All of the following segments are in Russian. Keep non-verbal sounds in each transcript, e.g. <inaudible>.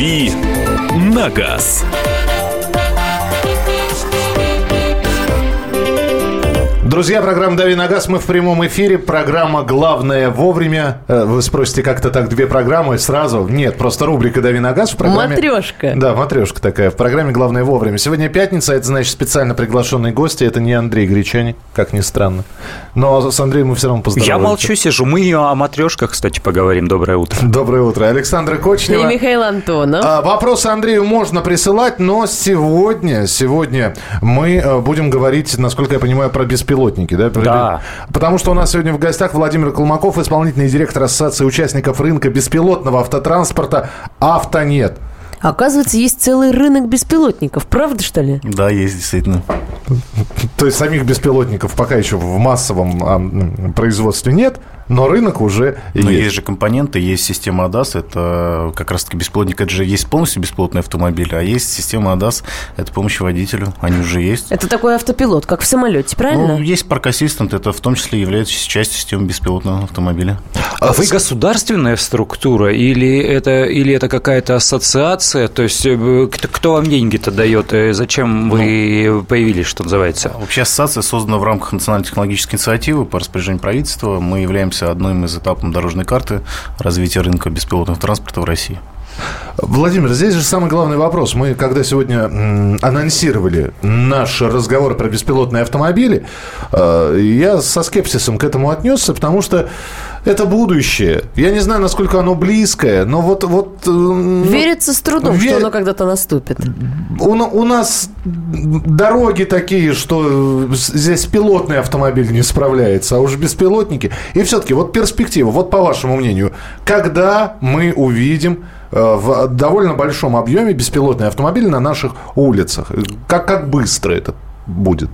«Дави на газ». Друзья, программа «Дави на газ». Мы в прямом эфире. Программа «Главное вовремя». Э, Вы спросите, как-то так две программы сразу? Нет, просто рубрика «Дави на газ» в программе... Матрешка. Да, матрешка такая. В программе «Главное вовремя». Сегодня пятница, это значит специально приглашенные гости. Это не Андрей Гречани, как ни странно. Но с Андреем мы все равно поздороваемся. Я молчу, сижу. Мы о матрешках, кстати, поговорим. Доброе утро. Доброе утро. Александра И Кочнева. Михаил Антонов. А, Вопросы Андрею можно присылать, но сегодня, сегодня мы э, будем говорить, насколько я понимаю, про беспилотники, да? Про- Да. Потому что у нас сегодня в гостях Владимир Колмаков, исполнительный директор Ассоциации участников рынка беспилотного автотранспорта «Автонет». Оказывается, есть целый рынок беспилотников. Правда, что ли? Да, есть действительно. То есть самих беспилотников пока еще в массовом а, производстве нет, но рынок уже Но есть. есть же компоненты, есть система ADAS, это как раз-таки беспилотник, это же есть полностью беспилотный автомобиль, а есть система ADAS, это помощь водителю, они уже есть. Это такой автопилот, как в самолете, правильно? Ну, есть Park Assistant, это в том числе является частью системы беспилотного автомобиля. А вы государственная структура или это, или это какая-то ассоциация? То есть э, кто, вам деньги-то дает? Э, Зачем вы появились, что называется? Вообще ассоциация создана в рамках национальной технологической инициативы по распоряжению правительства. Мы являемся одним из этапов дорожной карты развития рынка беспилотного транспорта в России. Владимир, здесь же самый главный вопрос. Мы, когда сегодня анонсировали наш разговор про беспилотные автомобили, э, я со скепсисом к этому отнесся, потому что это будущее. Я не знаю, насколько оно близкое, но вот... вот э, ну, Верится с трудом, ве- что оно когда-то наступит. у, у нас дороги такие, что э, здесь пилотный автомобиль не справляется, а уж беспилотники. И все-таки вот перспектива, вот по вашему мнению, когда мы увидим э, в довольно большом объеме беспилотные автомобили на наших улицах? Как, как быстро это будет?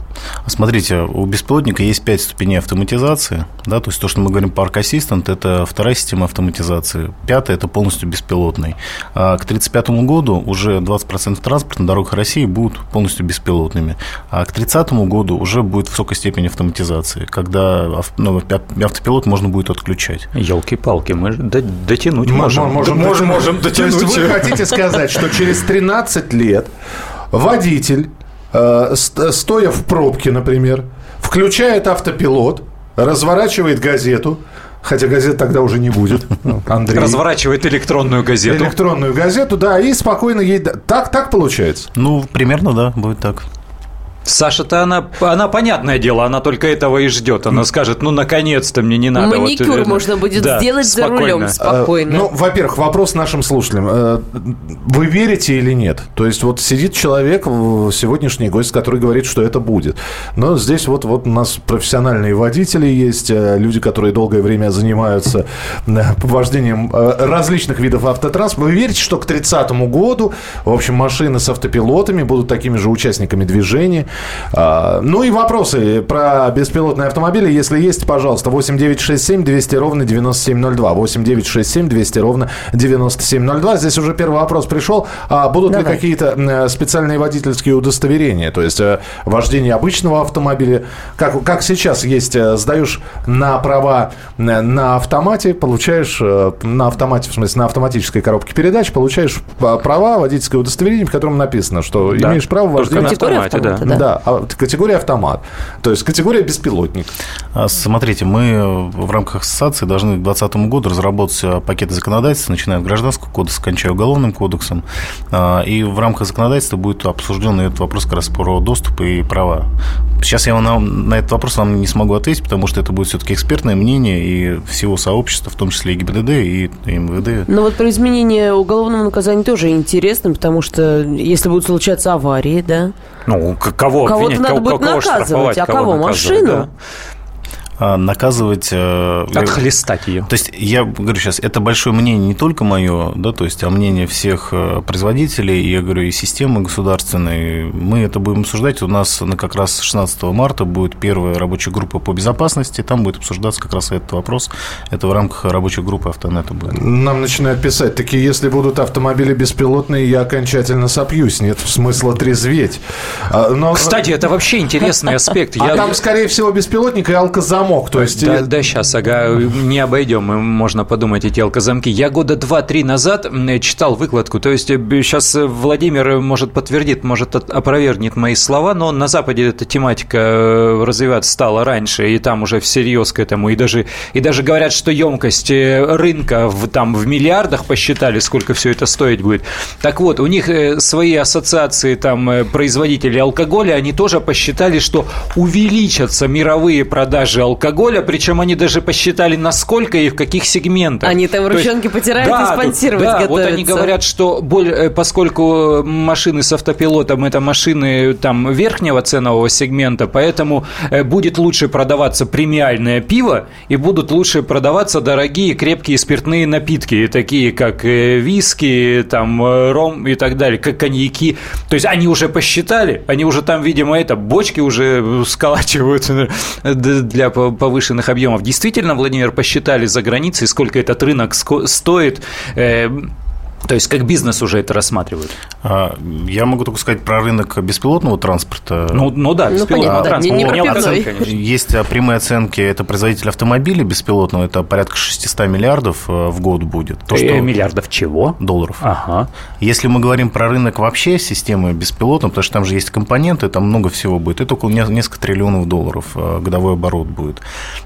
Смотрите, у беспилотника есть пять ступеней автоматизации. Да, то есть то, что мы говорим Park Assistant, это вторая система автоматизации. Пятая – это полностью беспилотный. А к 1935 году уже 20% транспорта на дорогах России будут полностью беспилотными. А к 30 году уже будет высокая степень автоматизации, когда ну, автопилот можно будет отключать. Елки-палки, мы дотянуть можем. можем, можем, можем То есть дотянуть. вы хотите сказать, что через 13 лет водитель, стоя в пробке, например, включает автопилот, разворачивает газету, хотя газет тогда уже не будет, <laughs> Андрей. Разворачивает электронную газету. Электронную газету, да, и спокойно ей... Так, так получается? Ну, примерно, да, будет так. Саша-то она, она, понятное дело, она только этого и ждет. Она скажет, ну, наконец-то мне не надо. вот, Маникюр э, можно будет да, сделать за спокойно. рулем спокойно. Э, Ну, во-первых, вопрос нашим слушателям. Э, Вы верите или нет? То есть вот сидит человек, в- сегодняшний гость, который говорит, что это будет. Но здесь вот, вот у нас профессиональные водители есть, э, люди, которые долгое время занимаются э, вождением э, различных видов автотранспорта. Вы верите, что к 30 году, в общем, машины с автопилотами будут такими же участниками движения? А, Ну и вопросы про беспилотные автомобили, если есть, пожалуйста, 8 9 6 7 200 ровно 9702. 8 9 6 7 200 ровно 9702. Здесь уже первый вопрос пришел. А будут ли Давай. какие-то м, специальные водительские удостоверения? То есть э, вождение обычного автомобиля. Как, как сейчас есть, э, сдаешь на права э, на автомате, получаешь э, на автомате, в смысле на автоматической коробке передач, получаешь п- права, водительское удостоверение, в котором написано, что Да, имеешь право только вождения на Категория автомате, да. автомата, да, а, категория автомат. То есть категория беспилотник. А, Смотрите, мы в рамках ассоциации должны к 2020 году разработать э, пакеты законодательства, начиная от Гражданского кодекса, кончая Уголовным кодексом. А, И в рамках законодательства будет обсужден этот вопрос как раз про доступ и права. Сейчас я вам на, этот вопрос вам не смогу ответить, потому что это будет все-таки экспертное мнение и всего сообщества, в том числе и ГИБДД, и МВД. Но вот про изменение уголовного наказания тоже интересно, потому что если будут случаться аварии, да, Ну, к- кого Кого-то надо кого, будет кого наказывать, а кого? наказывать, Машину? да. А, Наказывать... э, Отхлестать ее. То есть я говорю сейчас, это большое мнение не только мое, да, то есть, а мнение всех э, производителей, я говорю, и системы государственной. Мы это будем обсуждать. У нас на как раз 16 марта будет первая рабочая группа по безопасности. Там будет обсуждаться как раз этот вопрос. Это в рамках рабочей группы автонета будет. Нам начинают писать, такие, если будут автомобили беспилотные, я окончательно сопьюсь. Нет смысла трезветь. А, Но, Кстати, это вообще интересный аспект. а Я- там, скорее всего, беспилотник и алкозамор замок. То есть... Да, да, сейчас, ага, не обойдем, можно подумать, эти алкозамки. Я года два-три назад читал выкладку, то есть сейчас Владимир может подтвердит, может опровергнет мои слова, но на Западе эта тематика э, развиваться стала раньше, и там уже всерьез к этому, и даже, и даже говорят, что емкость э, рынка в, там в миллиардах посчитали, сколько все это стоить будет. Так вот, у них э, свои ассоциации там производителей алкоголя, они тоже посчитали, что увеличатся мировые продажи алкоголя, причем они даже посчитали, насколько и в каких сегментах. Они там ручонки потирают да, и спонсировать да, готовятся. вот они говорят, что боль, поскольку машины с автопилотом это машины там верхнего ценового сегмента, поэтому э, будет лучше продаваться премиальное пиво и будут лучше продаваться дорогие крепкие спиртные напитки, такие как э, виски, там э, ром и так далее, как коньяки. То есть они уже посчитали, они уже там, видимо, это бочки уже сколачивают для повышенных объемов. Действительно, Владимир, посчитали за границей, сколько этот рынок стоит то есть как бизнес уже это рассматривают? А, я могу только сказать про рынок беспилотного транспорта. Ну, ну да, ну, беспилотного понятно, транспорта. Не, не оценка, есть а, прямые оценки, это производитель автомобилей беспилотного, это порядка 600 миллиардов э, в год будет. То, что... Миллиардов чего? Долларов. Ага. Если мы говорим про рынок вообще системы беспилотного, потому что там же есть компоненты, там много всего будет, это около несколько триллионов долларов э, годовой оборот будет.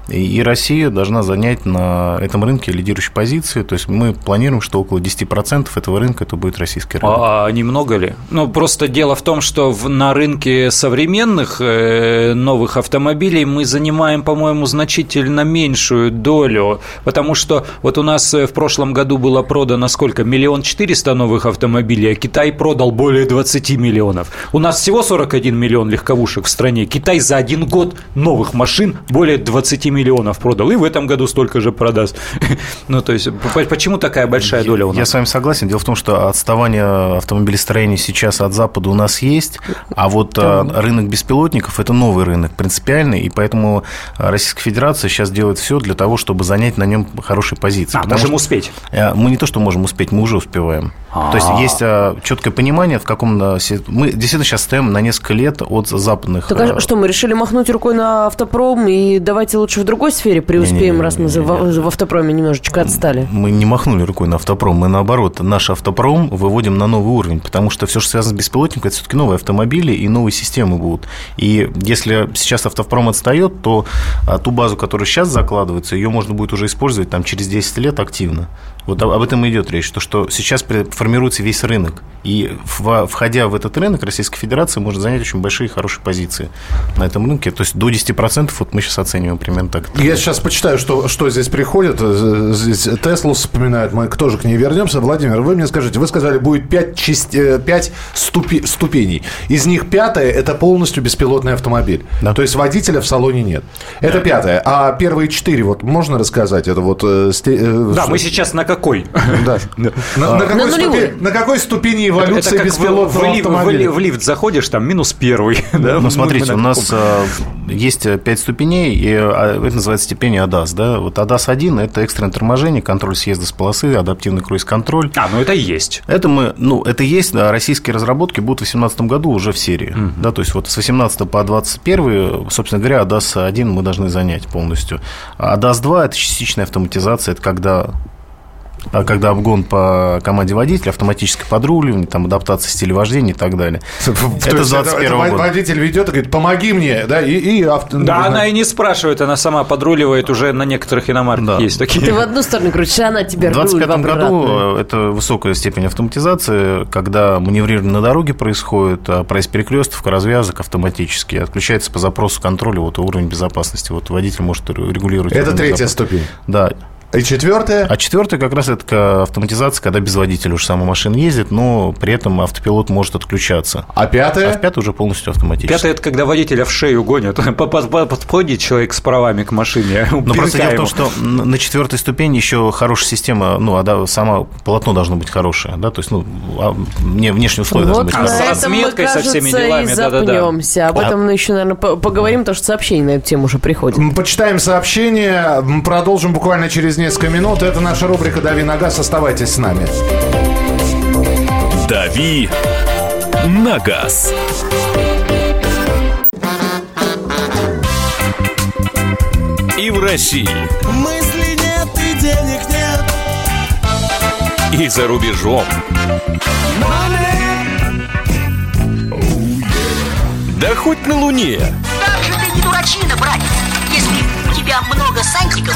И Россия должна занять на этом рынке лидирующие позиции, то есть мы планируем, что около 10% этого рынка это будет российский рынок. А, а немного ли? Ну, просто дело в том, что в, на рынке современных э, новых автомобилей мы занимаем, по-моему, значительно меньшую долю, потому что вот у нас э, в прошлом году было продано сколько? Миллион четыреста новых автомобилей, а Китай продал более 20 миллионов. У нас всего 41 миллион легковушек в стране. Китай за один год новых машин более 20 миллионов продал, и в этом году столько же продаст. <laughs> Ну, то есть, почему такая большая доля у нас? Я с вами согласен согласен. Дело в том, что отставание автомобилестроения сейчас от Запада у нас есть, а вот да. рынок беспилотников – это новый рынок, принципиальный, и поэтому Российская Федерация сейчас делает все для того, чтобы занять на нем хорошие позиции. А, можем успеть? Э, мы не то, что можем успеть, мы уже успеваем. А-а-а. То есть есть э, четкое понимание, в каком... Мы действительно сейчас стоим на несколько лет от западных... Так а что, мы решили махнуть рукой на автопром и давайте лучше в другой сфере преуспеем, раз мы в автопроме немножечко отстали? Мы не махнули рукой на автопром, мы наоборот наш автопром выводим на новый уровень, потому что все, что связано с беспилотником, это все-таки новые автомобили и новые системы будут. И если сейчас автопром отстает, то а, ту базу, которая сейчас закладывается, ее можно будет уже использовать там, через 10 лет активно. Вот об этом и идет речь, то, что сейчас формируется весь рынок. И входя в этот рынок, Российская Федерация может занять очень большие и хорошие позиции на этом рынке. То есть до 10% вот мы сейчас оцениваем примерно так. Я сейчас почитаю, что, что здесь приходит. Здесь Теслу вспоминают, мы тоже к ней вернемся. Владимир, вы мне скажите, вы сказали, будет 5, часть, 5 ступи, ступеней. Из них пятая – это полностью беспилотный автомобиль. Да. То есть водителя в салоне нет. Это да. пятое. А первые четыре, вот можно рассказать? Это вот... Э, э, да, мы сейчас на какой? Да. На какой ступени эволюции беспилотного автомобиля? В лифт заходишь, там минус первый. <laughs> Ну, смотрите, у нас э, есть пять ступеней, и а, это называется степень ADAS. Да? Вот ADAS-1 – это экстренное торможение, контроль съезда с полосы, адаптивный круиз-контроль. А, ну это есть. Это мы, ну, это есть, да, российские разработки будут в 2018 году уже в серии. Угу. Да, то есть вот с 18 по 21, собственно говоря, ADAS-1 мы должны занять полностью. А ADAS-2 – это частичная автоматизация, это когда а когда обгон по команде водителя, автоматическое подруливание, там, адаптация стиля вождения и так далее. <laughs> Это 21 года. Водитель ведет и говорит, помоги мне, да, и, и авто... Да, она и не спрашивает, она сама подруливает уже на некоторых иномарках да. есть такие. Ты в одну сторону крутишь, а она тебе В 25 году это высокая степень автоматизации, когда маневрирование на дороге происходит, а проезд перекрестков, развязок автоматически, отключается по запросу контроля вот уровень безопасности. Вот водитель может регулировать. Это третья ступень. Да. И четвертое? А четвертое как раз это автоматизация, когда без водителя уже сама машина ездит, но при этом автопилот может отключаться. А пятое? А пятое уже полностью автоматически. Пятое – это когда водителя в шею гонят. <laughs> Подходит человек с правами к машине. <laughs> Но просто дело в том, что на четвертой ступени еще хорошая система, ну, а да, сама полотно должно быть хорошее, да, то есть, ну, а, не внешние условия вот должны быть. А с разметкой, со всеми делами, да-да-да. Об этом мы еще, наверное, поговорим, потому что сообщение на эту тему уже приходит. Почитаем сообщение, продолжим буквально через несколько минут. Это наша рубрика «Дави на газ». Оставайтесь с нами. «Дави на газ». и в России. Мысли нет и денег нет. И за рубежом. Да хоть на Луне. Как же ты не дурачина, братец, если у тебя много сантиков,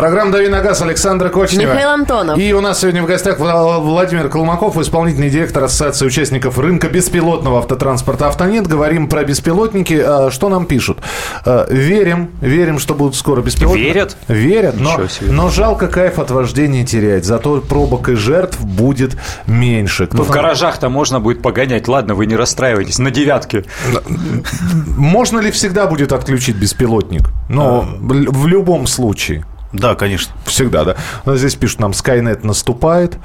Программа «Дави на газ» Александра Кочнева. Михаил Антонов. И у нас сегодня в гостях Вла- Владимир Колмаков, исполнительный директор Ассоциации участников рынка беспилотного автотранспорта «Автонет». Говорим про беспилотники. А, Что нам пишут? А, Верим, верим, что будут скоро беспилотники. Верят? Верят, но, но жалко кайф от вождения терять. Зато пробок и жертв будет меньше. Кто Ну, в гаражах-то можно будет погонять. Ладно, вы не расстраивайтесь. На девятке. Можно ли всегда будет отключить беспилотник? Ну, в в любом случае. Да, конечно. Всегда, да. Ну, Здесь пишут нам, Skynet наступает.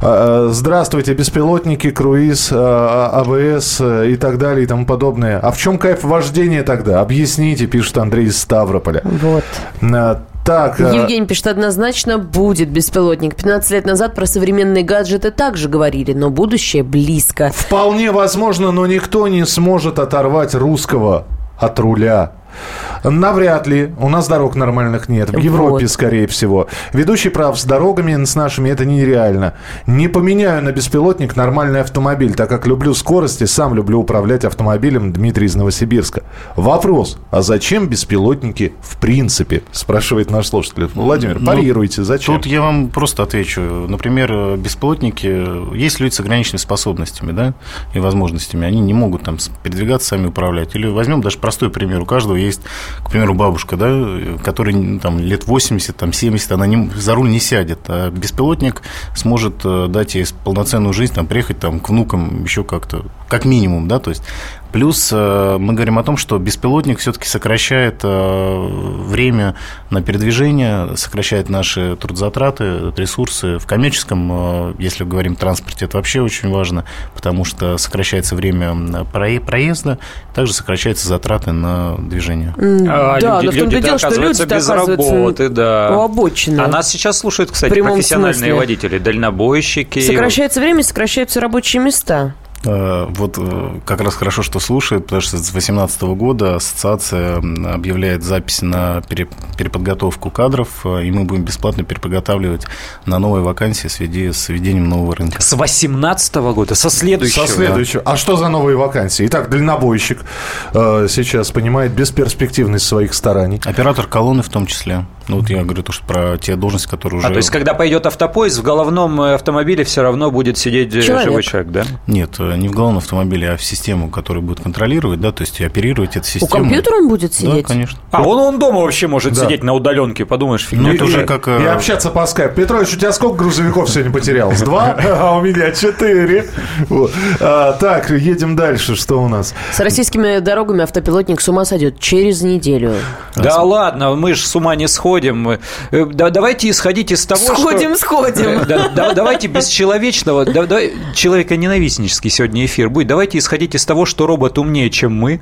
А, Здравствуйте, беспилотники, круиз, а, АВС э, и так далее и тому подобное. А в чем кайф вождения тогда? Объясните, пишет Андрей из Ставрополя. Вот. А, Так, а, Евгений пишет, однозначно будет беспилотник. 15 лет назад про современные гаджеты также говорили, но будущее близко. вполне возможно, но никто не сможет оторвать русского от руля. Навряд ли. У нас дорог нормальных нет. В Европе, Вот. скорее всего. Ведущий прав, с дорогами с нашими это нереально. Не поменяю на беспилотник нормальный автомобиль, так как люблю скорости, сам люблю управлять автомобилем Дмитрий из Новосибирска. Вопрос, а зачем беспилотники в принципе? Спрашивает наш слушатель. Владимир, Ну, парируйте, зачем? Тут я вам просто отвечу. Например, беспилотники, есть люди с ограниченными способностями да, и возможностями. Они не могут там передвигаться, сами управлять. Или возьмем даже простой пример. У каждого есть, к примеру, бабушка, да, которой ну, там, лет 80, там, 70, она не, за руль не сядет. А беспилотник сможет э, дать ей полноценную жизнь, там, приехать там, к внукам еще как-то, как минимум. Да, то есть Плюс э, мы говорим о том, что беспилотник все-таки сокращает э, время на передвижение, сокращает наши трудозатраты, ресурсы. В коммерческом, э, если говорим о транспорте, это вообще очень важно, потому что сокращается время прое- проезда, также сокращаются затраты на движение. А да, люди- но в том-то дело, что оказываются люди без работы, да. у обочины. А нас сейчас слушают, кстати, профессиональные смысле. водители, дальнобойщики. Сокращается время, сокращаются рабочие места. Э, Вот э, как раз хорошо, что слушает, потому что с 2018 года ассоциация объявляет запись на пере- переподготовку кадров, э, и мы будем бесплатно переподготавливать на новые вакансии с введи- с введением нового рынка. С 18 года, со следующего. Со следующего. А что за новые вакансии? Итак, дальнобойщик э, сейчас понимает бесперспективность своих стараний. Оператор колонны в том числе. Ну, вот я говорю то, что про те должности, которые уже... А, то есть, когда пойдет автопоезд, в головном э, автомобиле все равно будет сидеть э, Человек. живой человек, да? Нет, э, не в головном автомобиле, а в систему, которая будет контролировать, да, то есть и оперировать эту У систему. компьютера он будет Да, сидеть? конечно. А он, он дома вообще может Да. сидеть на удаленке, подумаешь, фигня. Ну, это И- уже как... И общаться по скайпу. Петрович, у тебя сколько грузовиков сегодня потерялось? Два? <laughs> А у меня четыре. А, Так, едем дальше. Что у нас? С российскими дорогами автопилотник с ума сойдет через неделю. Да ладно, мы же с ума не сходим. Э, да- давайте исходить из того, Сходим, что... сходим. Э, да- да- давайте без человечного, человека-ненавистнический сегодня эфир будет. Давайте исходить из того, что робот умнее, чем мы,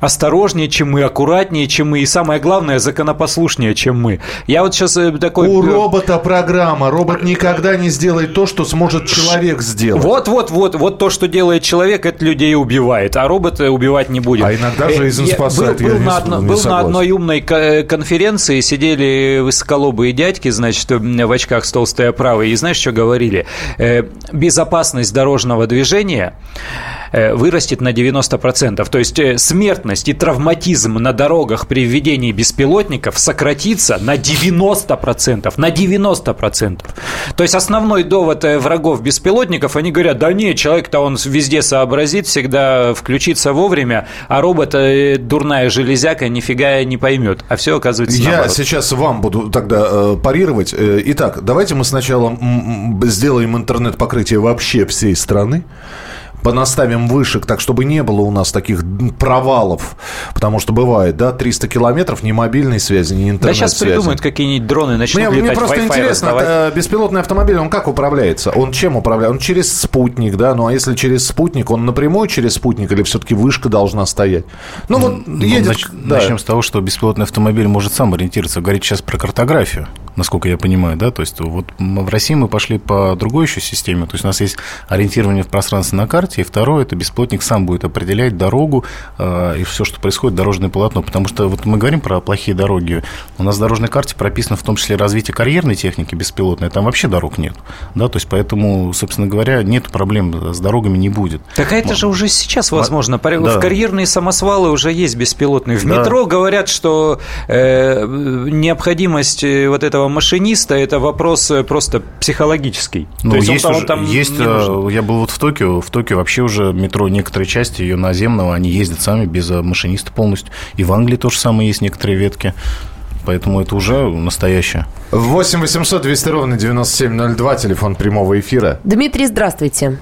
осторожнее, чем мы, аккуратнее, чем мы, и самое главное, законопослушнее, чем мы. Я вот сейчас такой... У э, робота программа. Робот никогда не сделает то, что сможет человек сделать. Вот, вот, вот, вот то, что делает человек, это людей убивает, а робот э, убивать не будет. А иногда жизнь Э, я спасает, Был, я был не на, с- одно- не был на одной умной ко- конференции, сидели высоколобые дядьки, значит, в очках с толстой оправой, и знаешь, что говорили? Э, Безопасность дорожного движения э, вырастет на 90%. То есть э, смертность и травматизм на дорогах при введении беспилотников сократится на 90%. На 90%. То есть основной довод э, врагов беспилотников, они говорят, да не, человек-то он везде сообразит, всегда включится вовремя, а робот э, дурная железяка нифига не поймет. А все оказывается Я наоборот. сейчас вам буду тогда э, парировать. Э, итак, давайте мы сначала сделаем интернет-покрытие вообще всей страны. Понаставим вышек, так чтобы не было у нас таких провалов, потому что бывает, да, 300 километров ни мобильной связи, ни интернет-связи. Да сейчас придумают какие-нибудь дроны, начнут Мне, мне летать, просто Wi-Fi интересно, раздавать. это беспилотный автомобиль, он как управляется? Он чем управляет? Он через спутник, да? Ну, а если через спутник, он напрямую через спутник или все-таки вышка должна стоять? Ну, вот Ну, едет... нач- да. Начнем с того, что беспилотный автомобиль может сам ориентироваться. Говорить сейчас про картографию, насколько я понимаю, да, то есть вот в России мы пошли по другой еще системе, то есть у нас есть ориентирование в пространстве на карте, и второе, это беспилотник сам будет определять дорогу э, и все, что происходит, дорожное полотно, потому что вот мы говорим про плохие дороги, у нас в дорожной карте прописано в том числе развитие карьерной техники беспилотной, там вообще дорог нет, да, то есть поэтому, собственно говоря, нет проблем с дорогами не будет. Так а это же уже сейчас возможно. Да. В карьерные самосвалы уже есть беспилотные. В Да. метро говорят, что э, необходимость э, вот этого машиниста – это вопрос э, просто психологический. Ну, То есть, есть, он уже- там есть э, я был вот в Токио, в Токио вообще уже метро, некоторые части ее наземного, они ездят сами без э, машиниста полностью. И в Англии тоже самое есть некоторые ветки. Поэтому это уже настоящее. 8 800 200 ровно 9702, телефон прямого эфира. Дмитрий, здравствуйте.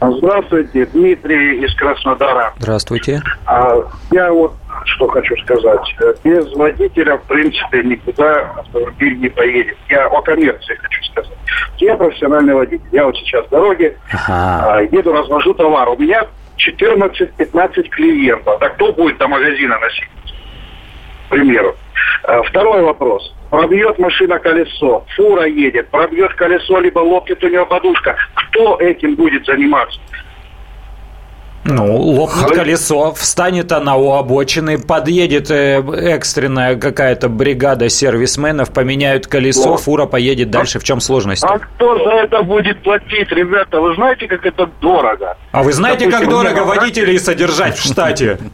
Здравствуйте, Дмитрий из Краснодара. Здравствуйте. А, Я вот что хочу сказать. Э, Без водителя, в принципе, никуда автомобиль не поедет. Я о коммерции хочу сказать. Я профессиональный водитель. Я вот сейчас в дороге, а, еду, развожу товар. У меня 14-15 клиентов. Так кто будет до магазина носить? К примеру. А, Второй вопрос. Пробьет машина колесо, фура едет, пробьет колесо, либо лопнет у нее подушка. Кто этим будет заниматься? Ну, лопнет колесо, встанет она у обочины, подъедет э, экстренная какая-то бригада сервисменов, поменяют колесо, Ну. фура поедет дальше. В чем сложность? А кто за это будет платить, ребята? Вы знаете, как это дорого? А вы знаете, как Допустим, дорого мне вам водителей содержать в штате? <laughs>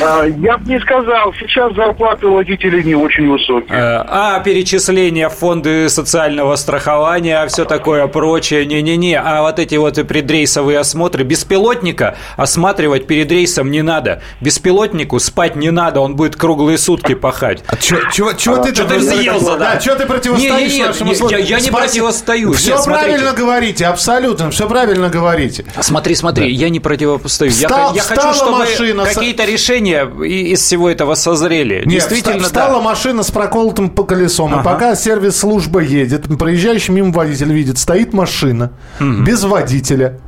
А, Я бы не сказал, сейчас зарплаты водителей не очень высокие. Э, А перечисления в фонды социального страхования, все такое прочее, не-не-не. А вот эти вот предрейсовые осмотры беспилотника осматривать перед рейсом не надо. Беспилотнику спать не надо, он будет круглые сутки пахать. А чё, чего, чего ты, Чё ты взъелся, да? Да, что ты противостоишь Не-не-не, нашему я- слушателю? я не противостою. Все Нет, смотрите. правильно говорите, абсолютно, все правильно говорите. Смотри, смотри, я не противопостою. Я, Встал- х- я хочу, чтобы машина, какие-то решения и- из всего этого созрели. Нет, Действительно, вста- встала да. машина с проколотым по колесом, и Ага. пока сервис-служба едет, проезжающий мимо водитель видит, стоит машина без водителя,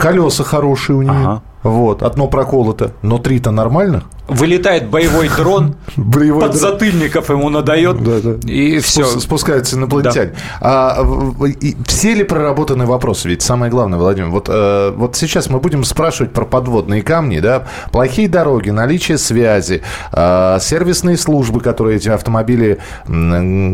колеса хорошие у нее, Ага. вот, одно проколото, но три-то нормальных. Вылетает боевой дрон, <laughs> Боевой дрон. подзатыльников ему надает, Да, да. и все. Спус- Спускаются инопланетяне. А, в- и все ли проработаны вопросы? Ведь самое главное, Владимир, вот, э, вот сейчас мы будем спрашивать про подводные камни, да, плохие дороги, наличие связи, э, сервисные службы, которые эти автомобили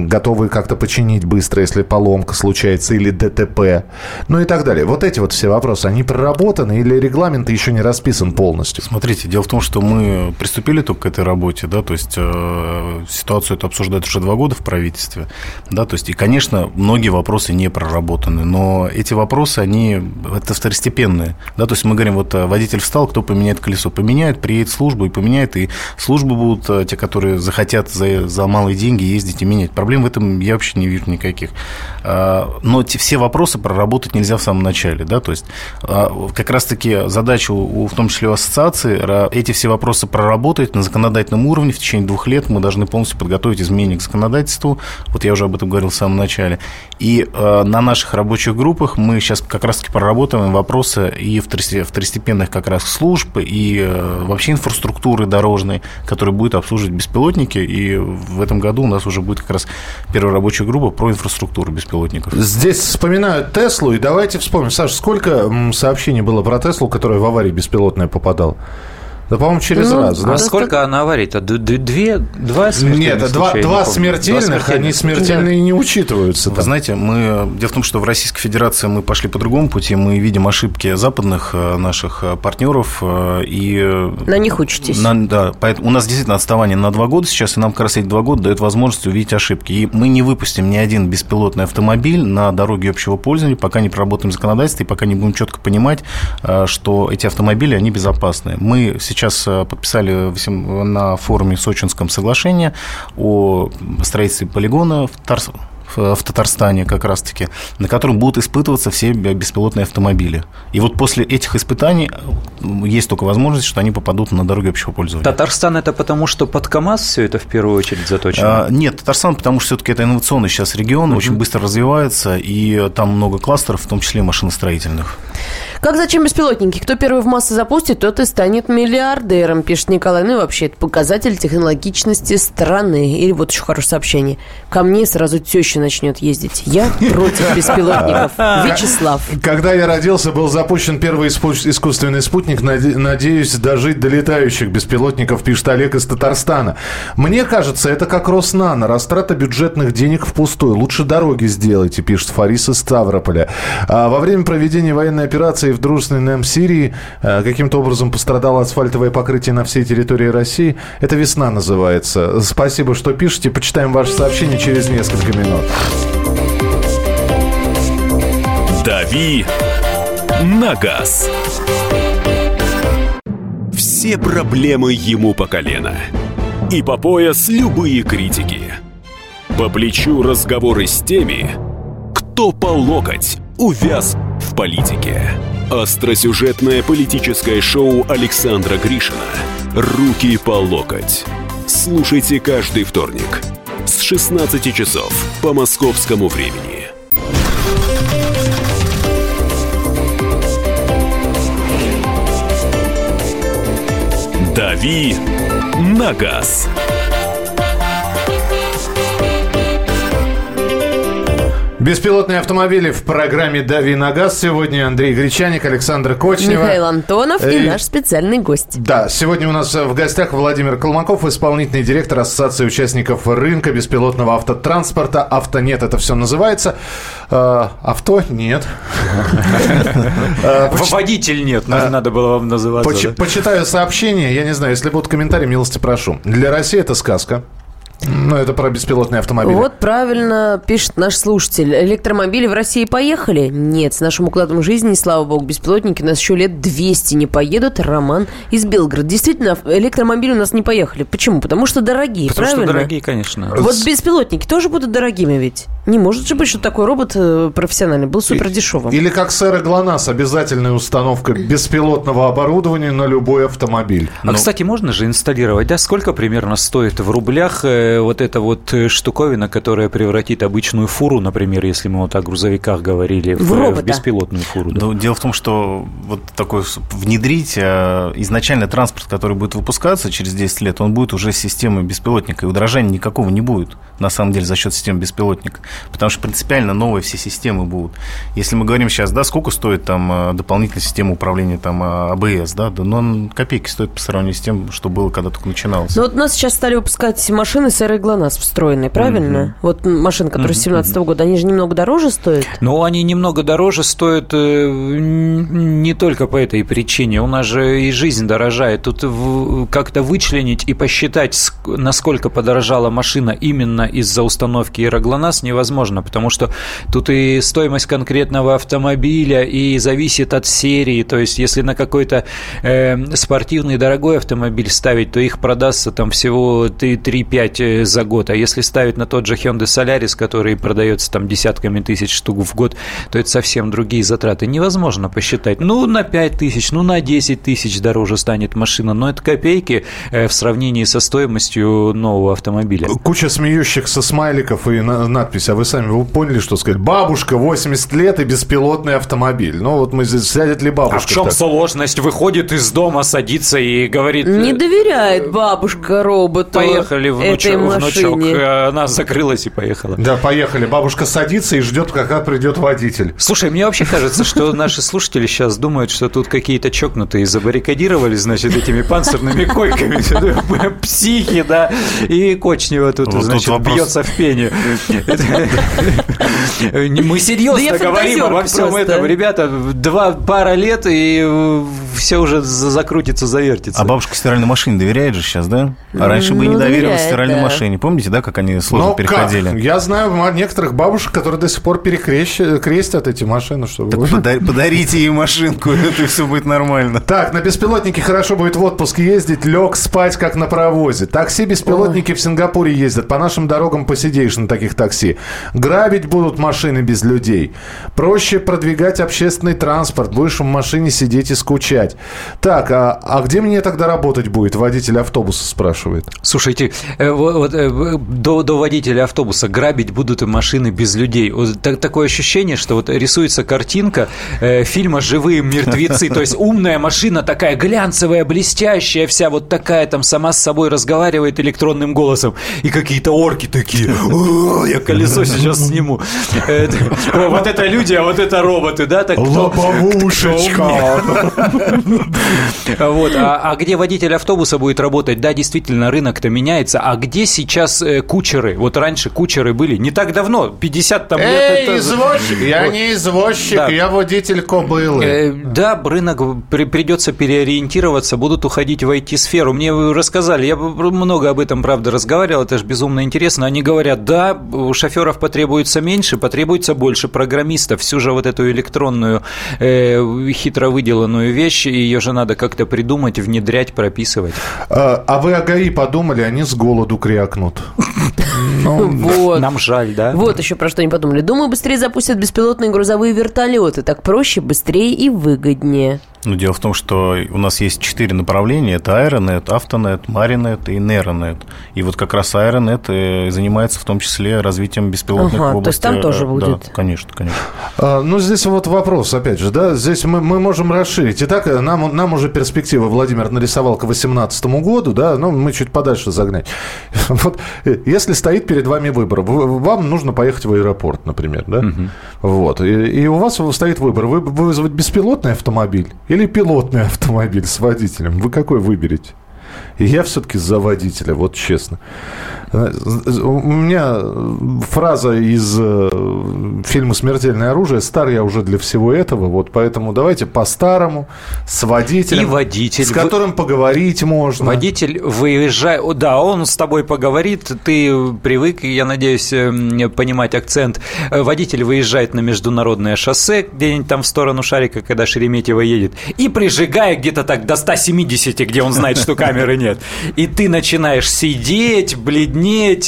готовы как-то починить быстро, если поломка случается, или ДТП, ну и так далее. Вот эти вот все вопросы, они проработаны или регламент еще не расписан полностью? Смотрите, дело в том, что мы приступили только к этой работе, да, то есть э, ситуацию эту обсуждают уже два года в правительстве, да, то есть и, конечно, многие вопросы не проработаны, но эти вопросы, они это второстепенные, да, то есть мы говорим, вот э, водитель встал, кто поменяет колесо, поменяет, приедет службу и поменяет, и службы будут э, те, которые захотят за, за малые деньги ездить и менять. Проблем в этом я вообще не вижу никаких. А, Но те- все вопросы проработать нельзя в самом начале, да, то есть а, как раз-таки задача, у, в том числе у ассоциации, эти все вопросы проработать на законодательном уровне в течение двух лет мы должны полностью подготовить изменения к законодательству, вот я уже об этом говорил в самом начале, и э, на наших рабочих группах мы сейчас как раз-таки проработаем вопросы и второсте- второстепенных как раз служб, и э, вообще инфраструктуры дорожной, которая будет обслуживать беспилотники, и в этом году у нас уже будет как раз первая рабочая группа про инфраструктуру беспилотников. Здесь вспоминают Теслу, и давайте вспомним. Саша, сколько сообщений было про Теслу, которая в аварии беспилотная попадала? Да, по-моему, через Ну, раз, да? А сколько она аварий-то? Д- Две? Два смертельных Нет, два, случая, я не два смертельных, Два они смертельные не учитываются. Вы там. знаете, мы дело в том, что в Российской Федерации мы пошли по другому пути, мы видим ошибки западных э, наших э, партнеров э, и На них учитесь. на- да, поэтому у нас действительно отставание на два года сейчас, и нам как раз эти два года дают возможность увидеть ошибки. И мы не выпустим ни один беспилотный автомобиль на дороге общего пользования, пока не проработаем законодательство и пока не будем четко понимать, что эти автомобили, они безопасны. Мы сейчас э, подписали на форуме Сочинском соглашение о строительстве полигона в Тарс- в, Татарстане как раз-таки, на котором будут испытываться все беспилотные автомобили. И вот после этих испытаний э, есть только возможность, что они попадут на дороги общего пользования. Татарстан это потому, что под КАМАЗ все это в первую очередь заточено? А, нет, Татарстан, потому что все-таки это инновационный сейчас регион, угу. очень быстро развивается, и там много кластеров, в том числе машиностроительных. Как зачем беспилотники? Кто первый в массы запустит, тот и станет миллиардером, пишет Николай. Ну и вообще, это показатель технологичности страны. Или вот еще хорошее сообщение. Ко мне сразу теща начнет ездить. Я против беспилотников. <laughs> Вячеслав. Когда я родился, был запущен первый искусственный спутник. Надеюсь дожить до летающих беспилотников, пишет Олег из Татарстана. Мне кажется, это как Роснано. Растрата бюджетных денег впустую. Лучше дороги сделайте, пишет Фарис из Ставрополя. А во время проведения военной операции в дружественной нам Сирии э, каким-то образом пострадало асфальтовое покрытие на всей территории России. Это весна называется. Спасибо, что пишете. Почитаем ваше сообщение через несколько минут. «Дави на газ». Все проблемы ему по колено. И по пояс любые критики. По плечу разговоры с теми, кто по локоть увяз в политике. Остросюжетное политическое шоу Александра Гришина «Руки по локоть». Слушайте каждый вторник с 16 часов по московскому времени. «Дави на газ». Беспилотные автомобили в программе «Дави на газ». Сегодня Андрей Гречаник, Александр Кочнева. Михаил Антонов и, и наш специальный гость. Да, сегодня у нас в гостях Владимир Колмаков, исполнительный директор Ассоциации участников рынка беспилотного автотранспорта. «Автонет» это все называется. А, авто нет. <laughs> А, Водитель нет, надо было вам называться. Почитаю сообщение, я не знаю, если будут комментарии, милости прошу. Для России это сказка. Ну, это про беспилотные автомобили. Вот правильно пишет наш слушатель. Электромобили в России поехали? Нет, с нашим укладом жизни, слава богу, беспилотники у нас еще лет 200 не поедут. Роман из Белгорода. Действительно, электромобили у нас не поехали. Почему? Потому что дорогие, Потому правильно? что дорогие, конечно. Вот беспилотники тоже будут дорогими ведь? Не может же быть, что такой робот э, профессиональный был супер дешевым. Или как сэра ГЛОНАСС, обязательная установка беспилотного оборудования на любой автомобиль. А, ну, кстати, можно же инсталлировать, да? Сколько примерно стоит в рублях э, вот эта вот э, штуковина, которая превратит обычную фуру, например, если мы вот о грузовиках говорили, в, в, в беспилотную фуру. Да. Ну, дело в том, что вот такой внедрить изначально транспорт, который будет выпускаться через 10 лет, он будет уже с системой беспилотника, и удорожания никакого не будет, на самом деле, за счет системы беспилотника, потому что принципиально новые все системы будут. Если мы говорим сейчас, да, сколько стоит там э, дополнительная система управления там АБС, да, да, но он копейки стоит по сравнению с тем, что было, когда только начиналось. Ну вот у нас сейчас стали выпускать машины с серый ГЛОНАСС встроенные, правильно? Mm-hmm. Вот машины, которые с 17 года, они же немного дороже стоят? Ну, они немного дороже стоят э, не только по этой причине. У нас же и жизнь дорожает. Тут как-то вычленить и посчитать, насколько подорожала машина именно из-за установки Аэроглонасс невозможно, потому что тут и стоимость конкретного автомобиля и зависит от серии. То есть, если на какой-то э, спортивный дорогой автомобиль ставить, то их продастся там всего 3-5 за год. А если ставить на тот же Hyundai Solaris, который продается там десятками тысяч штук в год, то это совсем другие затраты. Невозможно посчитать. Ну, на 5 тысяч, ну, на 10 тысяч дороже станет машина, но это копейки э, в сравнении со стоимостью нового автомобиля. Куча смеющихся смайликов и надпись, вы сами вы поняли, что сказать? Бабушка, 80 лет и беспилотный автомобиль. Ну, вот мы здесь, сядет ли бабушка? А в чем так? сложность? Выходит из дома, садится и говорит... Не доверяет бабушка роботу. Поехали, внучок, внучок. Э, она закрылась и поехала. Да, поехали. Бабушка садится и ждет, когда придет водитель. Слушай, мне вообще кажется, что наши слушатели сейчас думают, что тут какие-то чокнутые забаррикадировались, значит, этими панцирными койками. Психи, да. И Кочнева тут, значит, бьется в пене. <laughs> Мы серьезно говорим обо всем этом. Ребята, два пара лет, и все уже закрутится, завертится. А бабушка стиральной машине доверяет же сейчас, да? А раньше бы не ну, доверила стиральной машине. Помните, да, как они сложно Но ну, переходили? Я знаю некоторых бабушек, которые до сих пор перекрестят эти машины. Чтобы... Подарите ей машинку, <laughs> это все будет нормально. Так, на беспилотнике хорошо будет в отпуск ездить, лег спать, как на паровозе. Такси беспилотники в Сингапуре ездят. По нашим дорогам посидеешь на таких такси. Грабить будут машины без людей. Проще продвигать общественный транспорт. Будешь в машине сидеть и скучать. Так, а, а где мне тогда работать будет? Водитель автобуса спрашивает. Слушайте, э, вот, э, до, до водителя автобуса грабить будут и машины без людей. Вот так- такое ощущение, что вот рисуется картинка э, фильма «Живые мертвецы». То есть умная машина такая глянцевая, блестящая, вся вот такая там сама с собой разговаривает электронным голосом. И какие-то орки такие. «О, Я колесо сейчас сниму. Вот это люди, а вот это роботы, да? Лобовушечка. Вот. А, а где водитель автобуса будет работать? Да, действительно, рынок-то меняется. А где сейчас э, кучеры? Вот раньше кучеры были не так давно, 50 там лет. Эй, извозчик! Я не извозчик, я водитель кобылы. Э, Да, рынок при- придется переориентироваться, будут уходить в IT-сферу. Мне рассказали, я много об этом, правда, разговаривал, это же безумно интересно. Они говорят, да, у шоферов потребуется меньше, потребуется больше программистов. Всю же вот эту электронную э, хитро выделанную вещь, ее же надо как-то придумать, внедрять, прописывать. А, а вы о ГАИ подумали, они с голоду крякнут. Ну, <laughs> Вот. Нам жаль, да? Вот еще про что не подумали. Думаю, быстрее запустят беспилотные грузовые вертолеты. Так проще, быстрее и выгоднее. Ну, дело в том, что у нас есть четыре направления. Это Аэронет, Автонет, Маринет и Неронет. И вот как раз Аэронет э, занимается в том числе развитием беспилотных Ага, в то области... есть там тоже э, будет? Да, конечно, конечно. А, Ну, здесь вот вопрос, опять же, да, здесь мы, мы можем расширить. Итак, нам, нам уже перспектива Владимир нарисовал к 2018 году, да, ну, мы чуть подальше загнать. <laughs> Вот, э, если стоит перед вами выбор, вам нужно поехать в аэропорт, например, да, вот, и, и у вас стоит выбор, вы, вы вызвать беспилотный автомобиль или пилотный автомобиль с водителем, вы какой выберете? И я все-таки за водителя, вот честно. У меня фраза из э, фильма «Смертельное оружие». Стар я уже для всего этого, вот поэтому давайте по-старому, с водителем. И водитель. С которым поговорить можно. Водитель выезжает, да, он с тобой поговорит, ты привык, я надеюсь, э, понимать акцент. Э, Водитель выезжает на международное шоссе, где-нибудь там в сторону Шарика, когда Шереметьево едет, и прижигает где-то так до 170, где он знает, что <laughs> камеры нет. И ты начинаешь сидеть, бледнеть,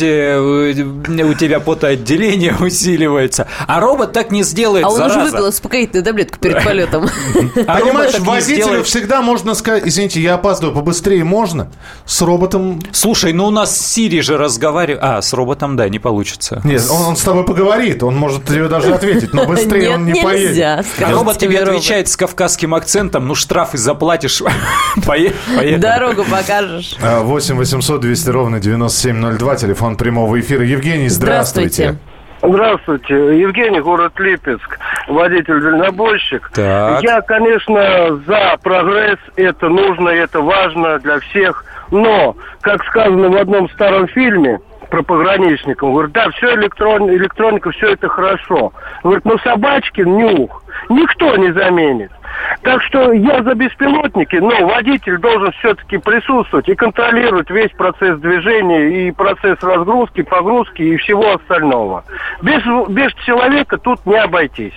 э, у тебя потоотделение <laughs> усиливается. А робот так не сделает, А он уже зараза. выпил успокоительную таблетку перед полетом. <laughs> А Понимаешь, водителю всегда можно сказать, извините, я опаздываю, побыстрее можно. С роботом... Слушай, ну у нас с Сири же разговаривает. А, с роботом, да, не получится. Нет, он, с тобой поговорит, он может тебе даже ответить, но быстрее он не поедет. нельзя. А робот тебе отвечает с кавказским акцентом, ну штрафы заплатишь, <laughs> Пое- поехали. Дорогу покажешь. А, 8 800 200 ровно 9702, телефон прямого эфира. Евгений, здравствуйте. Здравствуйте, Евгений, город Липецк, водитель-дальнобойщик. Так. Я, конечно, за прогресс, это нужно, это важно для всех, но, как сказано в одном старом фильме про пограничников, говорит, да, все электрон, электроника, все это хорошо. Говорит, но собачкин нюх никто не заменит. Так что я за беспилотники, но водитель должен все-таки присутствовать и контролировать весь процесс движения и процесс разгрузки, погрузки и всего остального. Без, без человека тут не обойтись.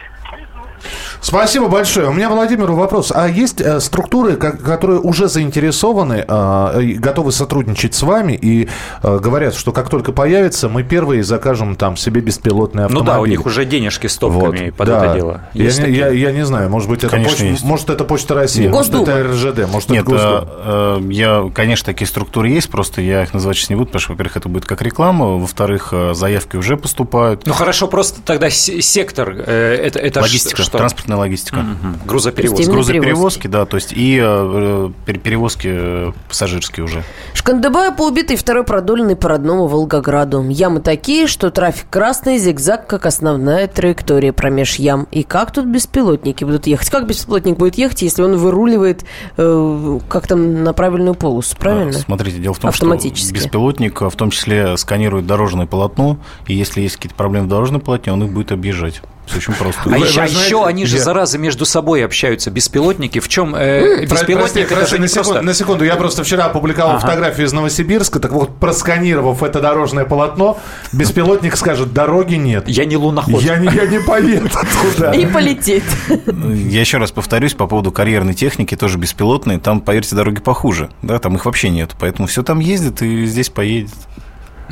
Спасибо большое. У меня, Владимиру, вопрос. А есть э, структуры, ко- которые уже заинтересованы, э, и готовы сотрудничать с вами и э, говорят, что как только появится, мы первые закажем там себе беспилотный Ну автомобиль? да, у них уже денежки стопками Вот, под да. это дело. Я Есть не, такие. я, я не знаю, может быть, это Конечно, почта, есть. может, это Почта России, может, Госдума. это РЖД, может, Нет, это Госдума. э, э, я, конечно, такие структуры есть, просто я их называть сейчас не буду, потому что, во-первых, это будет как реклама, во-вторых, э, заявки уже поступают. Ну хорошо, просто тогда с- сектор, э, это, это логистика, что? Транспортная логистика. Мгм. Грузоперевозка. Именно Грузоперевозки, да, то есть и э, пер- перевозки э, пассажирские уже. Шкандыбаю по убитой второй продоленный по родному Волгограду. Ямы такие, что трафик красный, зигзаг, как основная траектория промеж ям. И как тут беспилотники будут ехать? Как беспилотник будет ехать, если он выруливает э, как там на правильную полосу, правильно? Э, Смотрите, дело в том, что беспилотник э, в том числе сканирует дорожное полотно, и если есть какие-то проблемы в дорожном полотне, он их будет объезжать. Все очень просто. А еще, еще они же, я- заразы, между собой общаются. Беспилотники. В чем э, Про- беспилотник? прости, это же на, не секунду, просто... на секунду. Я просто вчера опубликовал фотографию из Новосибирска. Так вот, просканировав это дорожное полотно, беспилотник скажет, дороги нет. Я не луноход. Я не, я не поеду туда. И полетит. Я еще раз повторюсь по поводу карьерной техники, тоже беспилотные. Там, поверьте, дороги похуже. Да, там их вообще нет. Поэтому все там ездит и здесь поедет.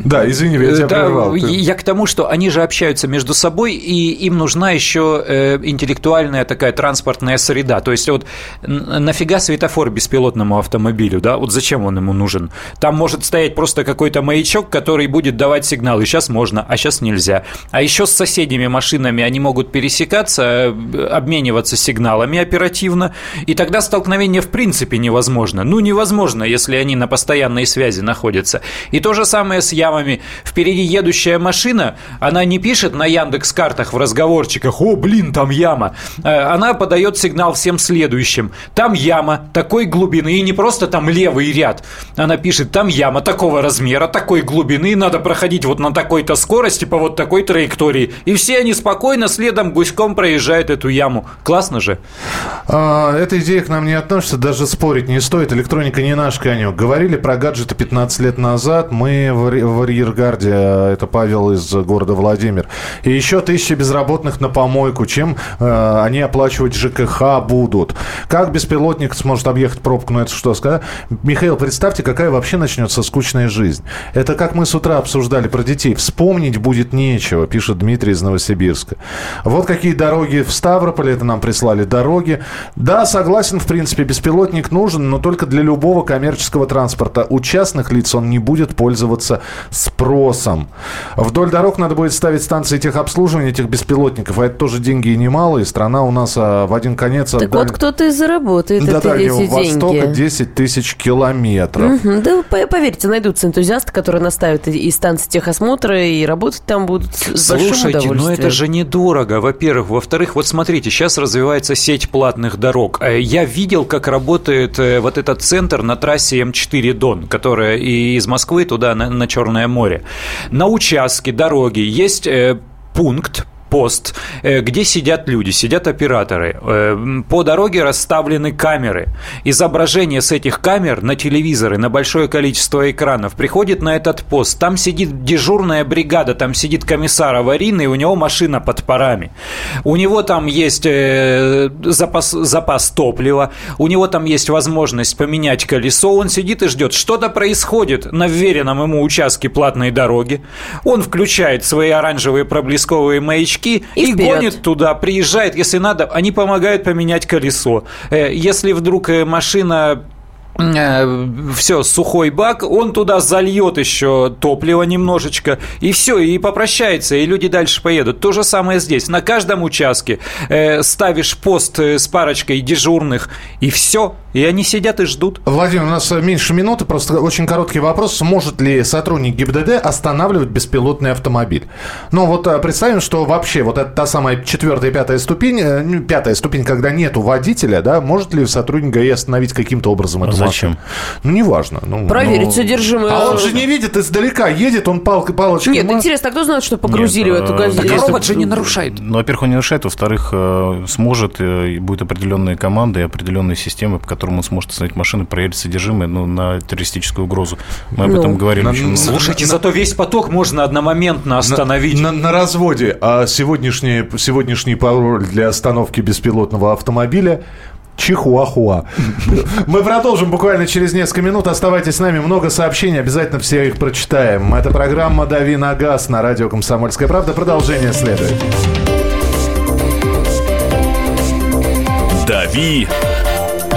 Да, извини, я тебя Э, Да, прервал. Ты- Я к тому, что они же общаются между собой, и им нужна еще э, интеллектуальная такая транспортная среда. То есть вот нафига светофор беспилотному автомобилю, да? Вот зачем он ему нужен? Там может стоять просто какой-то маячок, который будет давать сигналы. Сейчас можно, а сейчас нельзя. А еще с соседними машинами они могут пересекаться, э, обмениваться сигналами оперативно, и тогда столкновение в принципе невозможно. Ну, невозможно, если они на постоянной связи находятся. И то же самое с ямами. Впереди едущая машина, она не пишет на Яндекс картах в разговорчиках, о, блин, там яма. Э, Она подает сигнал всем следующим. Там яма такой глубины, и не просто там левый ряд. Она пишет, там яма такого размера, такой глубины, надо проходить вот на такой-то скорости по вот такой траектории. И все они спокойно следом гуськом проезжают эту яму. Классно же. А, эта идея к нам не относится, даже спорить не стоит. Электроника не наш конек. Говорили про гаджеты 15 лет назад. Мы в, ри- в а, это Павел из города Владимир. И еще тысячи безработных на помойку. Чем э, они оплачивать ЖКХ будут? Как беспилотник сможет объехать пробку? Ну, это что сказать? Михаил, представьте, какая вообще начнется скучная жизнь. Это как мы с утра обсуждали про детей. Вспомнить будет нечего, пишет Дмитрий из Новосибирска. Вот какие дороги в Ставрополе, это нам прислали дороги. Да, согласен, в принципе, беспилотник нужен, но только для любого коммерческого транспорта. У частных лиц он не будет пользоваться спросом. Вдоль дорог надо будет ставить станции техобслуживания этих беспилотников, а это тоже деньги и немалые. Страна у нас а, в один конец... Так отдаль- вот кто-то и заработает до Дальнего эти Востока деньги. 10 тысяч километров. Мгм. Да, по- поверьте, найдутся энтузиасты, которые наставят и, и станции техосмотра, и работать там будут с Слушайте, ну удовольствием. это же недорого, во-первых. Во-вторых, вот смотрите, сейчас развивается сеть платных дорог. Э, Я видел, как работает э, вот этот центр на трассе М4 Дон, которая и из Москвы туда, на, на Черное море. На участке дороги есть э, пункт, пост, э, где сидят люди, сидят операторы. Э, По дороге расставлены камеры. Изображение с этих камер на телевизоры, на большое количество экранов приходит на этот пост. Там сидит дежурная бригада, там сидит комиссар аварийный, у него машина под парами. У него там есть э, запас, запас топлива, у него там есть возможность поменять колесо, он сидит и ждет. Что-то происходит на вверенном ему участке платной дороги. Он включает свои оранжевые проблесковые маячки И и, вперед. гонит туда, приезжает, если надо, они помогают поменять колесо. Э, Если вдруг э, машина все, сухой бак, он туда зальет еще топливо немножечко, и все, и попрощается, и люди дальше поедут. То же самое здесь. На каждом участке э, ставишь пост э, с парочкой дежурных, и все, и они сидят и ждут. Владимир, у нас меньше минуты, просто очень короткий вопрос. Сможет ли сотрудник ГИБДД останавливать беспилотный автомобиль? Ну вот а, представим, что вообще вот это та самая четвертая и пятая ступень, э, ну, пятая ступень, когда нету водителя, да, может ли сотрудник ГАИ остановить каким-то образом эту зачем? машину? Ну, неважно. Ну, Проверить ну, содержимое. А он же не видит издалека, едет, он палкой, палочкой. Нет, ма- интересно, а кто знает, что погрузили Нет, в эту э, газету? так если- Робот же не нарушает. Ну, во-первых, он не нарушает, во-вторых, э, сможет, э, и будет определенные команды и определенные системы, по которым он сможет остановить машину, проверить содержимое ну, на террористическую угрозу. Мы об Ну. этом говорили На- очень на- много. Слушайте, зато весь поток можно одномоментно остановить. На, на разводе. А сегодняшний, сегодняшний пароль для остановки беспилотного автомобиля Чихуахуа. <laughs> Мы продолжим буквально через несколько минут. Оставайтесь с нами. Много сообщений. Обязательно все их прочитаем. Это программа «Дави на газ» на радио «Комсомольская правда». Продолжение следует. «Дави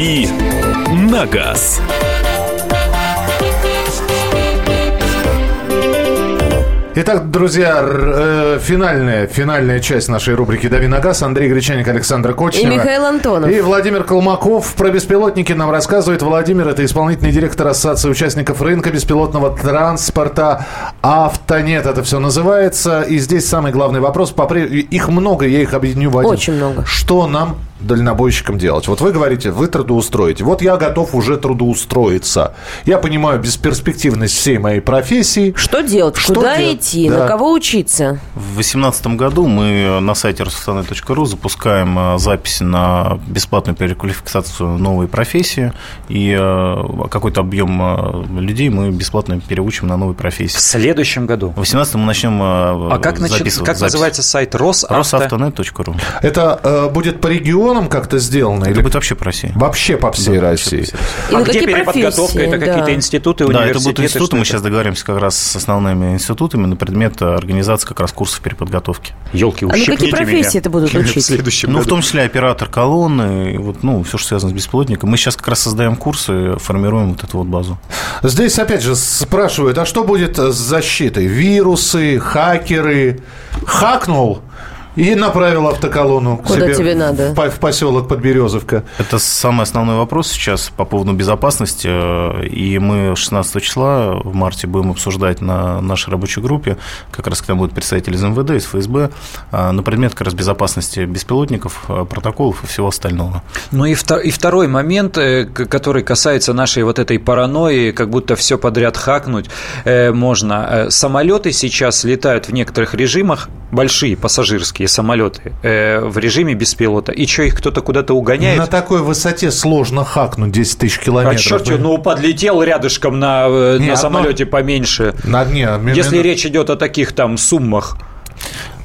«Дави на газ». Итак, друзья, э, финальная, финальная часть нашей рубрики «Дави на газ». Андрей Гречаник, Александр И Кочнева. Михаил Антонов. И Владимир Колмаков про беспилотники нам рассказывает. Владимир – это исполнительный директор Ассоциации участников рынка беспилотного транспорта «Автонет». Это все называется. И здесь самый главный вопрос. Их много, я их объединю в один. Очень много. Что нам дальнобойщикам делать? Вот вы говорите, вы трудоустроите. Вот я готов уже трудоустроиться. Я понимаю бесперспективность всей моей профессии. Что делать? Что Куда делать? идти? Да. На кого учиться? В 2018 году мы на сайте ростовстанет.ру запускаем э, запись на бесплатную переквалификацию новой профессии, и э, какой-то объем э, людей мы бесплатно переучим на новые В профессии. следующем году. В 2018 мы начнем А как, записывать как запись. называется сайт Росавто? Росавтонет.ру. Это э, будет по регионам как-то сделано? Это или будет вообще по России. вообще по всей Да, России? вообще по всей России. И А где какие переподготовка? профессии? Это какие-то Да. институты, Да, университеты? это будут институты. Мы сейчас договоримся как раз с основными институтами на предмет организации как раз курсов переподготовки. Елки, А на какие профессии это будут В учить? следующем Ну, в году. том числе оператор колонны, вот, ну, все, что связано с беспилотником. Мы сейчас как раз создаем курсы, формируем вот эту вот базу. Здесь опять же спрашивают, а что будет с защитой? Вирусы, хакеры. Хакнул и направил автоколонну к Куда себе тебе надо? В, по- в поселок Подберезовка. Это самый основной вопрос сейчас по поводу безопасности. И мы 16 числа в марте будем обсуждать на нашей рабочей группе, как раз к нам будут представители из МВД, из ФСБ, э, на предмет как раз безопасности беспилотников, э, протоколов и всего остального. Ну и, вто- и второй момент, э, который касается нашей вот этой паранойи, как будто все подряд хакнуть э, можно. Э, Самолеты сейчас летают в некоторых режимах, большие пассажирские самолеты, э, в режиме без пилота. И что, их кто-то куда-то угоняет? На такой высоте сложно хакнуть 10 тысяч А километров. черт, его, ну подлетел рядышком на, э, Не, на одно- самолете поменьше. На дне. Если речь идет о таких там суммах,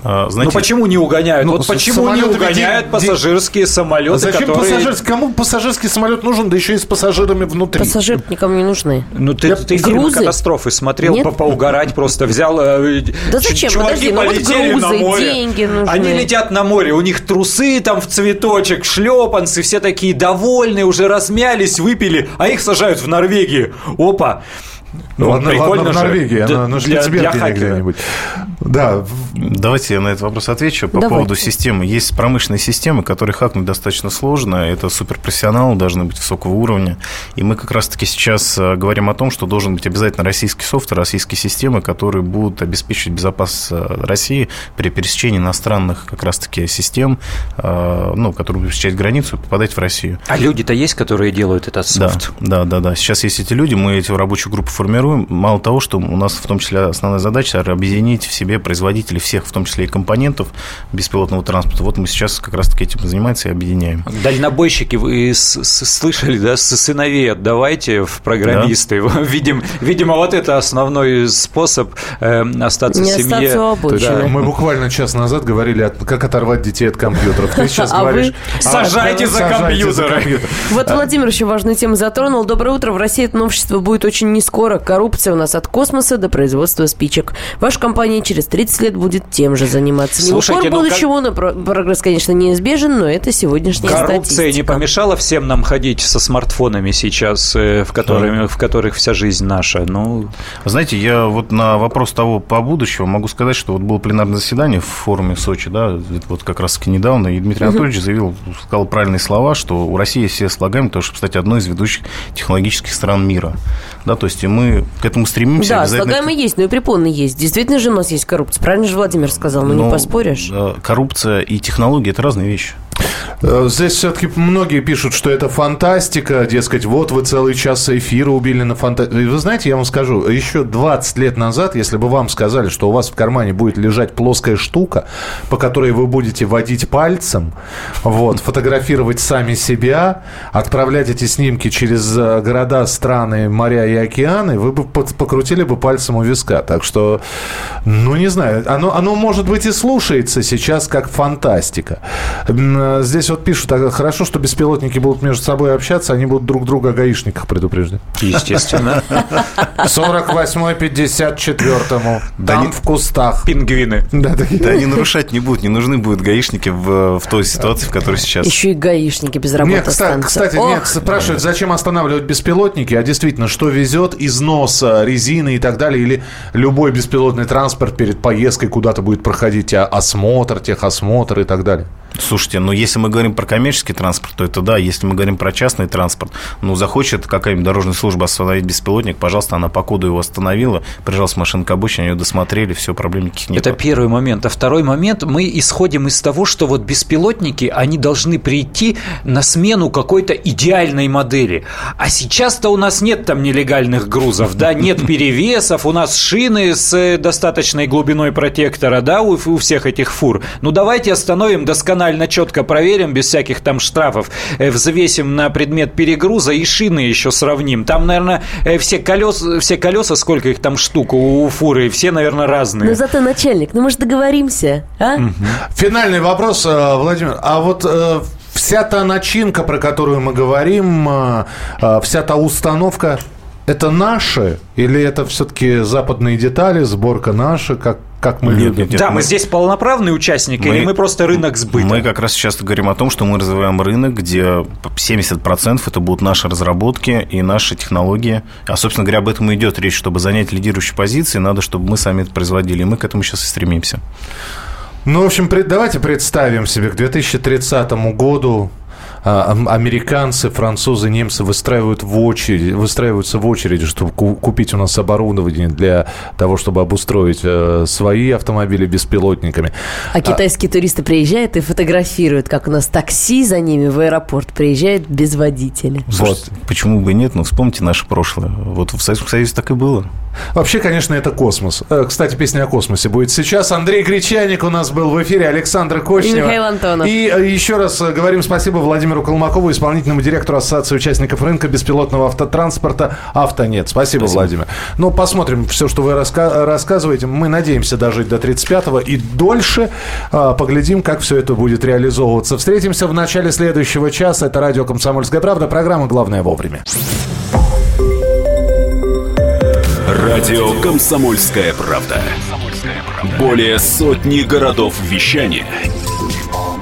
Э, ну Знаете, почему не угоняют? ну, вот почему не угоняют ведь- пассажирские самолеты, Зачем которые... пассажирский? Кому пассажирский самолет нужен, да еще и с пассажирами внутри? Пассажиры никому не нужны. Ну, ты, Я- ты Грузы? катастрофы смотрел, Нет? по поугарать просто взял. э, Да ч- зачем? Чуваки Подожди, ну вот грузы, на море. деньги нужны. Они летят на море, у них трусы там в цветочек, шлепанцы, все такие довольные, уже размялись, выпили, а их сажают в Норвегии. Опа! Ну, ладно, прикольно ладно, в же. Норвегии, Для- она на для- для хакера. где-нибудь. Да, Давайте я на этот вопрос отвечу по Давайте. поводу системы. Есть промышленные системы, которые хакнуть достаточно сложно. Это суперпрофессионалы должны быть высокого уровня. И мы как раз-таки сейчас э, говорим о том, что должен быть обязательно российский софт, российские системы, которые будут обеспечивать безопасность э, России при пересечении иностранных как раз-таки систем, э, ну, которые будут пересечать границу и попадать в Россию. А люди-то есть, которые делают этот Да, софт? да, да, да. Сейчас есть эти люди, мы эти рабочую группу формируем. Мало того, что у нас в том числе основная задача объединить в себе производителей всех, в том числе и компонентов беспилотного транспорта. Вот мы сейчас как раз-таки этим занимаемся и объединяем. Дальнобойщики, вы слышали, да, с сыновей отдавайте в программисты. <laughs> Видим, видимо, вот это основной способ э, остаться Не в семье. остаться. Да. мы буквально час назад говорили, как оторвать детей от компьютеров. Ты <laughs> сейчас А говоришь... <laughs> вы? а, Сажайте за сажайте за компьютеры. компьютер. Вот Владимир еще важную тему затронул. Доброе утро. В России это новшество будет очень не скоро. Коррупция у нас от космоса до производства спичек. Ваша компания через 30 лет будет тем же заниматься. Не Слушайте, укор ну как- будущего, но про- прогресс, конечно, неизбежен, но это сегодняшняя Коррупция не статистика. помешала всем нам ходить со смартфонами сейчас, э, в, которыми, в которых вся жизнь наша. Ну, Знаете, я вот на вопрос того по будущему могу сказать, что вот было пленарное заседание в форуме в Сочи, да, вот как раз-таки недавно, и Дмитрий Анатольевич заявил, сказал правильные слова, что у России есть все слагаемые, того, чтобы стать одной из ведущих технологических стран мира. Да, то есть и мы к этому стремимся. Да, обязательно слагаемые есть, но и препоны есть. Действительно же у нас есть коррупция. Правильно же Владимир сказал, ну, не Но, поспоришь. Коррупция и технологии – это разные вещи. Э, Здесь все-таки многие пишут, что это фантастика, дескать, вот вы целый час эфира убили на фантастику. Вы знаете, я вам скажу, еще 20 лет назад, если бы вам сказали, что у вас в кармане будет лежать плоская штука, по которой вы будете водить пальцем, вот, фотографировать сами себя, отправлять эти снимки через э, города, страны, моря и океаны, вы бы покрутили бы пальцем у виска. Так что, ну, не знаю, оно, оно может быть и слушается сейчас как фантастика. Здесь вот пишут, а хорошо, что беспилотники будут между собой общаться, они будут друг друга о гаишниках предупреждать. естественно. 48-й, 54-му. Там в кустах. Пингвины. Да, такие. Да, они нарушать не будут, не нужны будут гаишники в, в той ситуации, в которой сейчас. Еще и гаишники без работы Нет, кстати, останутся. кстати Ох, нет, спрашивают, зачем останавливать беспилотники, а действительно, что везет износ резины и так далее, или любой беспилотный транспорт перед поездкой куда-то будет проходить а, осмотр, техосмотр и так далее. Слушайте, ну если мы говорим про коммерческий транспорт, то это да. Если мы говорим про частный транспорт, ну захочет какая-нибудь дорожная служба остановить беспилотник, пожалуйста, она по коду его остановила, прижал с машины к обочине, ее досмотрели, все, проблем никаких нет. Это первый момент. А второй момент, мы исходим из того, что вот беспилотники, они должны прийти на смену какой-то идеальной модели. А сейчас-то у нас нет там нелегальных грузов, да, нет <laughs> перевесов, у нас шины с э, достаточной глубиной протектора, да, у, у всех этих фур. Ну давайте остановим досконально досконально четко проверим, без всяких там штрафов, э, взвесим на предмет перегруза и шины еще сравним. Там, наверное, э, все колеса, все колеса, сколько их там штук у фуры, все, наверное, разные. Но зато начальник, ну, может, договоримся, а? Финальный вопрос, э, Владимир. А вот вся та начинка, про которую мы говорим, вся та установка, это наши или это все-таки западные детали, сборка наша, как, как мы нет, любим? Нет, нет, да, мы, мы здесь полноправные участники мы, или мы просто рынок сбыта? Мы как раз сейчас говорим о том, что мы развиваем рынок, где 70% это будут наши разработки и наши технологии. А, собственно говоря, об этом и идет речь. Чтобы занять лидирующие позиции, надо, чтобы мы сами это производили. И мы к этому сейчас и стремимся. Ну, в общем, давайте представим себе к 2030 году американцы, французы, немцы выстраивают в очередь, выстраиваются в очереди, чтобы купить у нас оборудование для того, чтобы обустроить э, свои автомобили беспилотниками. А китайские а... туристы приезжают и фотографируют, как у нас такси за ними в аэропорт приезжает без водителя. Вот. Почему бы нет? Ну, вспомните наше прошлое. Вот в Советском Союзе так и было. Вообще, конечно, это космос. Э, кстати, песня о космосе будет сейчас. Андрей Гречаник у нас был в эфире, Александр Кочнева. И Михаил Антонов. И э, еще раз говорим спасибо Владимиру Колмакову, исполнительному директору Ассоциации участников рынка беспилотного автотранспорта «Автонет». Спасибо, спасибо. Владимир. Ну, посмотрим все, что вы раска- рассказываете. Мы надеемся дожить до 35-го и дольше. Поглядим, как все это будет реализовываться. Встретимся в начале следующего часа. Это радио «Комсомольская правда». Программа «Главное вовремя». Радио «Комсомольская правда». Более сотни городов вещания